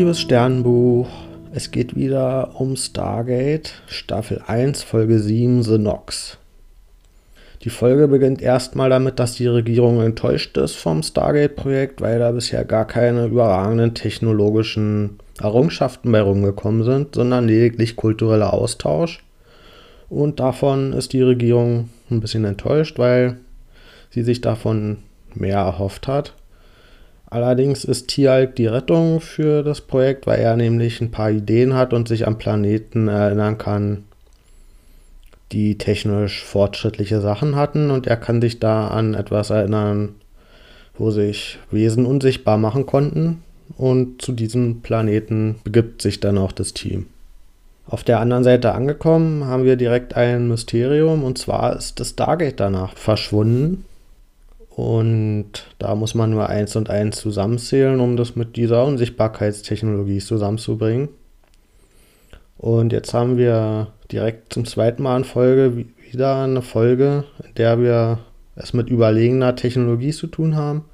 liebes Sternbuch, es geht wieder um Stargate, Staffel 1, Folge 7, The Nox. Die Folge beginnt erstmal damit, dass die Regierung enttäuscht ist vom Stargate-Projekt, weil da bisher gar keine überragenden technologischen Errungenschaften bei rumgekommen sind, sondern lediglich kultureller Austausch. Und davon ist die Regierung ein bisschen enttäuscht, weil sie sich davon mehr erhofft hat. Allerdings ist Tialk die Rettung für das Projekt, weil er nämlich ein paar Ideen hat und sich an Planeten erinnern kann, die technisch fortschrittliche Sachen hatten. Und er kann sich da an etwas erinnern, wo sich Wesen unsichtbar machen konnten. Und zu diesem Planeten begibt sich dann auch das Team. Auf der anderen Seite angekommen haben wir direkt ein Mysterium und zwar ist das Stargate danach verschwunden. Und da muss man nur eins und eins zusammenzählen, um das mit dieser Unsichtbarkeitstechnologie zusammenzubringen. Und jetzt haben wir direkt zum zweiten Mal in Folge wieder eine Folge, in der wir es mit überlegener Technologie zu tun haben,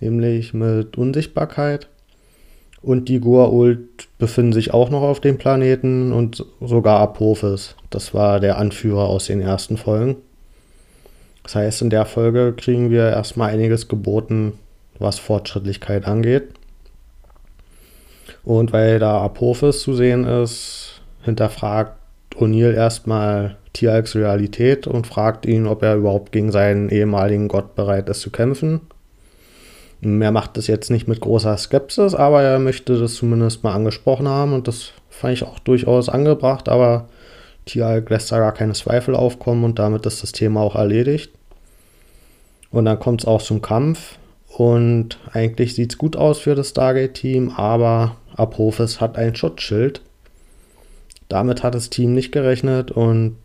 nämlich mit Unsichtbarkeit. Und die Goa'uld befinden sich auch noch auf dem Planeten und sogar Apophis. Das war der Anführer aus den ersten Folgen. Das heißt, in der Folge kriegen wir erstmal einiges geboten, was Fortschrittlichkeit angeht. Und weil da Apophis zu sehen ist, hinterfragt O'Neill erstmal Tialks Realität und fragt ihn, ob er überhaupt gegen seinen ehemaligen Gott bereit ist zu kämpfen. Er macht das jetzt nicht mit großer Skepsis, aber er möchte das zumindest mal angesprochen haben und das fand ich auch durchaus angebracht, aber Tialk lässt da gar keine Zweifel aufkommen und damit ist das Thema auch erledigt. Und dann kommt es auch zum Kampf. Und eigentlich sieht es gut aus für das Stargate-Team, aber Apophis hat ein Schutzschild. Damit hat das Team nicht gerechnet und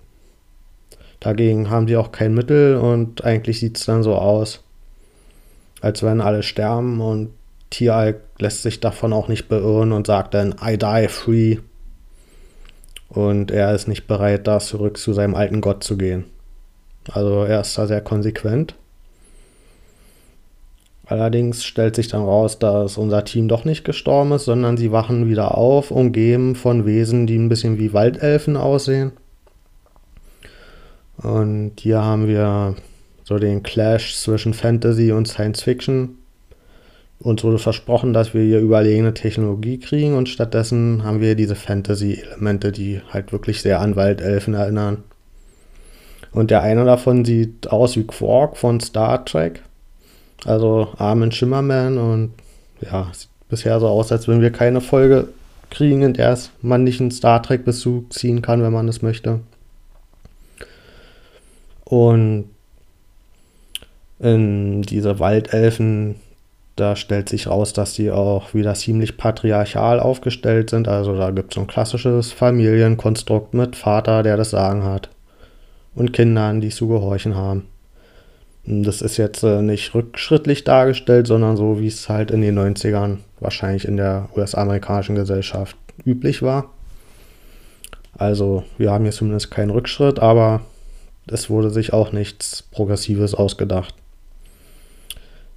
dagegen haben sie auch kein Mittel und eigentlich sieht es dann so aus, als wenn alle sterben und Tieralk lässt sich davon auch nicht beirren und sagt dann, I die free. Und er ist nicht bereit, da zurück zu seinem alten Gott zu gehen. Also er ist da sehr konsequent. Allerdings stellt sich dann raus, dass unser Team doch nicht gestorben ist, sondern sie wachen wieder auf, umgeben von Wesen, die ein bisschen wie Waldelfen aussehen. Und hier haben wir so den Clash zwischen Fantasy und Science Fiction. Uns wurde versprochen, dass wir hier überlegene Technologie kriegen und stattdessen haben wir diese Fantasy-Elemente, die halt wirklich sehr an Waldelfen erinnern. Und der eine davon sieht aus wie Quark von Star Trek. Also Armin Schimmerman und ja, sieht bisher so aus, als wenn wir keine Folge kriegen, in der man nicht einen Star Trek-Bezug ziehen kann, wenn man es möchte. Und in diese Waldelfen, da stellt sich raus, dass die auch wieder ziemlich patriarchal aufgestellt sind. Also da gibt es so ein klassisches Familienkonstrukt mit Vater, der das Sagen hat. Und Kindern, die zu gehorchen haben. Das ist jetzt äh, nicht rückschrittlich dargestellt, sondern so, wie es halt in den 90ern wahrscheinlich in der US-amerikanischen Gesellschaft üblich war. Also wir haben hier zumindest keinen Rückschritt, aber es wurde sich auch nichts Progressives ausgedacht.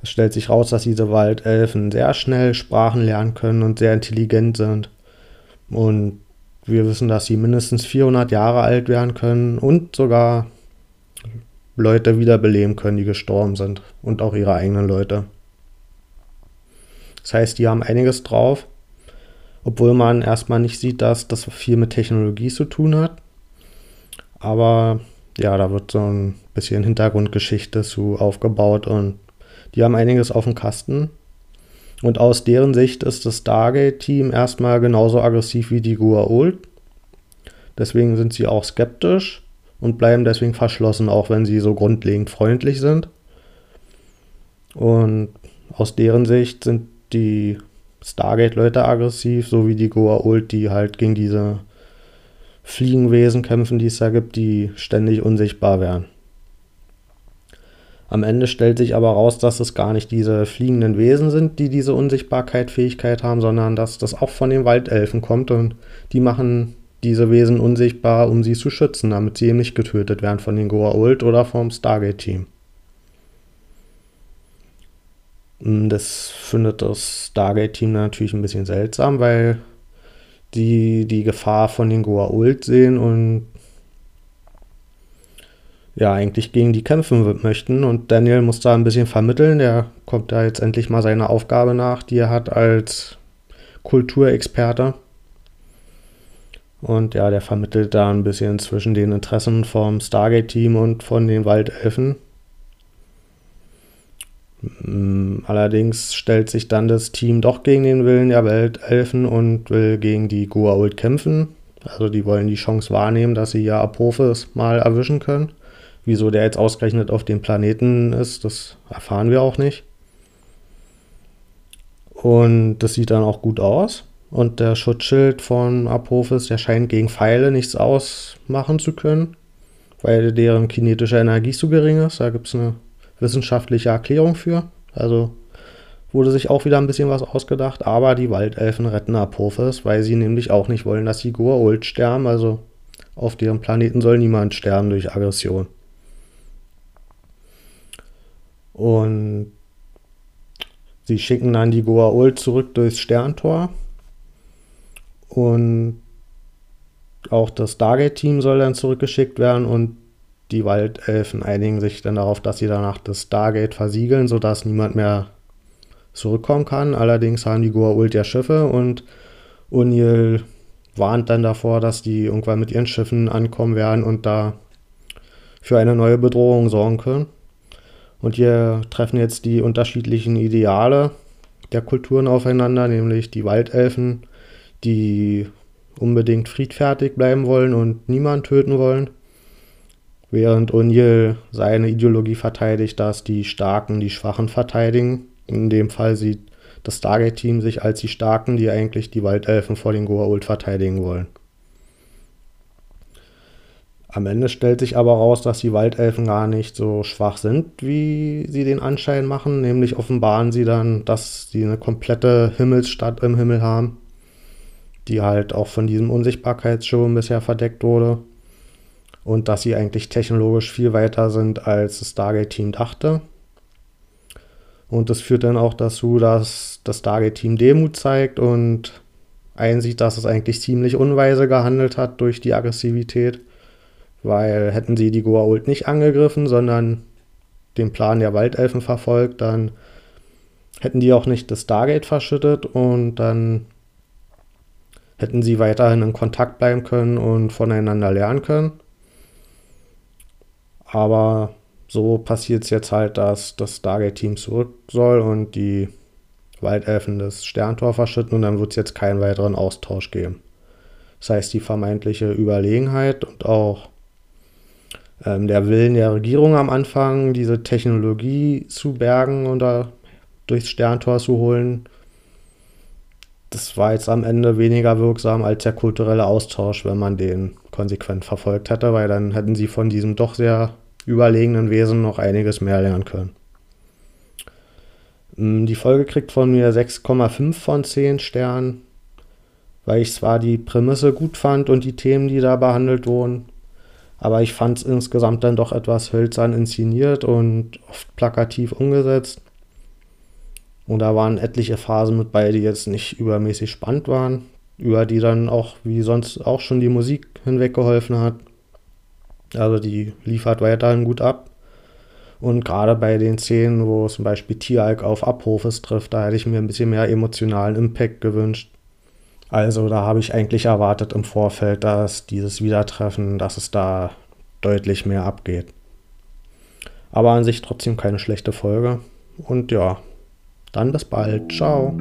Es stellt sich raus, dass diese Waldelfen sehr schnell Sprachen lernen können und sehr intelligent sind. Und wir wissen, dass sie mindestens 400 Jahre alt werden können und sogar Leute wiederbeleben können, die gestorben sind und auch ihre eigenen Leute. Das heißt, die haben einiges drauf, obwohl man erstmal nicht sieht, dass das viel mit Technologie zu tun hat. Aber ja, da wird so ein bisschen Hintergrundgeschichte zu aufgebaut und die haben einiges auf dem Kasten. Und aus deren Sicht ist das Stargate-Team erstmal genauso aggressiv wie die Gua'uld. Deswegen sind sie auch skeptisch und bleiben deswegen verschlossen, auch wenn sie so grundlegend freundlich sind. Und aus deren Sicht sind die Stargate-Leute aggressiv, so wie die Goa'uld, die halt gegen diese Fliegenwesen kämpfen, die es da gibt, die ständig unsichtbar werden. Am Ende stellt sich aber raus, dass es gar nicht diese fliegenden Wesen sind, die diese Unsichtbarkeit-Fähigkeit haben, sondern dass das auch von den Waldelfen kommt und die machen diese Wesen unsichtbar, um sie zu schützen, damit sie eben nicht getötet werden von den Goa'uld oder vom Stargate-Team. Mm, das findet das Stargate-Team natürlich ein bisschen seltsam, weil die die Gefahr von den Goa'uld sehen und ja, eigentlich gegen die kämpfen möchten. Und Daniel muss da ein bisschen vermitteln. Der kommt da jetzt endlich mal seiner Aufgabe nach, die er hat als Kulturexperte. Und ja, der vermittelt da ein bisschen zwischen den Interessen vom Stargate-Team und von den Waldelfen. Mm, allerdings stellt sich dann das Team doch gegen den Willen der Weltelfen und will gegen die Goa'uld kämpfen. Also die wollen die Chance wahrnehmen, dass sie ja Apophis mal erwischen können. Wieso der jetzt ausgerechnet auf dem Planeten ist, das erfahren wir auch nicht. Und das sieht dann auch gut aus. Und der Schutzschild von Apophis, der scheint gegen Pfeile nichts ausmachen zu können, weil deren kinetische Energie zu gering ist. Da gibt es eine wissenschaftliche Erklärung für. Also wurde sich auch wieder ein bisschen was ausgedacht. Aber die Waldelfen retten Apophis, weil sie nämlich auch nicht wollen, dass die Goa'uld sterben. Also auf deren Planeten soll niemand sterben durch Aggression. Und sie schicken dann die Goa'uld zurück durchs Sterntor. Und auch das Stargate-Team soll dann zurückgeschickt werden und die Waldelfen einigen sich dann darauf, dass sie danach das Stargate versiegeln, sodass niemand mehr zurückkommen kann. Allerdings haben die Goa'uld ja Schiffe und O'Neill warnt dann davor, dass die irgendwann mit ihren Schiffen ankommen werden und da für eine neue Bedrohung sorgen können. Und hier treffen jetzt die unterschiedlichen Ideale der Kulturen aufeinander, nämlich die Waldelfen, die unbedingt friedfertig bleiben wollen und niemand töten wollen, während O'Neill seine Ideologie verteidigt, dass die Starken die Schwachen verteidigen. In dem Fall sieht das Stargate-Team sich als die Starken, die eigentlich die Waldelfen vor den Goa'uld verteidigen wollen. Am Ende stellt sich aber raus, dass die Waldelfen gar nicht so schwach sind, wie sie den Anschein machen. Nämlich offenbaren sie dann, dass sie eine komplette Himmelsstadt im Himmel haben, die halt auch von diesem Unsichtbarkeitsschirm bisher verdeckt wurde. Und dass sie eigentlich technologisch viel weiter sind, als das Stargate-Team dachte. Und das führt dann auch dazu, dass das Stargate-Team Demut zeigt und einsieht, dass es eigentlich ziemlich unweise gehandelt hat durch die Aggressivität weil hätten sie die Goa'uld nicht angegriffen, sondern den Plan der Waldelfen verfolgt, dann hätten die auch nicht das Stargate verschüttet und dann hätten sie weiterhin in Kontakt bleiben können und voneinander lernen können. Aber so passiert es jetzt halt, dass das Stargate-Team zurück soll und die Waldelfen das Sterntor verschütten und dann wird es jetzt keinen weiteren Austausch geben. Das heißt, die vermeintliche Überlegenheit und auch ähm, der Willen der Regierung am Anfang, diese Technologie zu bergen oder durchs Sterntor zu holen, das war jetzt am Ende weniger wirksam als der kulturelle Austausch, wenn man den konsequent verfolgt hätte, weil dann hätten sie von diesem doch sehr überlegenen Wesen noch einiges mehr lernen können. Ähm, die Folge kriegt von mir 6,5 von 10 Sternen, weil ich zwar die Prämisse gut fand und die Themen, die da behandelt wurden, aber ich fand es insgesamt dann doch etwas hölzern inszeniert und oft plakativ umgesetzt. Und da waren etliche Phasen mit bei, die jetzt nicht übermäßig spannend waren, über die dann auch wie sonst auch schon die Musik hinweggeholfen hat. Also die liefert weiterhin gut ab. Und gerade bei den Szenen, wo zum Beispiel Tieralk auf Abrufes trifft, da hätte ich mir ein bisschen mehr emotionalen Impact gewünscht. Also da habe ich eigentlich erwartet im Vorfeld, dass dieses Wiedertreffen, dass es da deutlich mehr abgeht. Aber an sich trotzdem keine schlechte Folge. Und ja, dann bis bald. Ciao.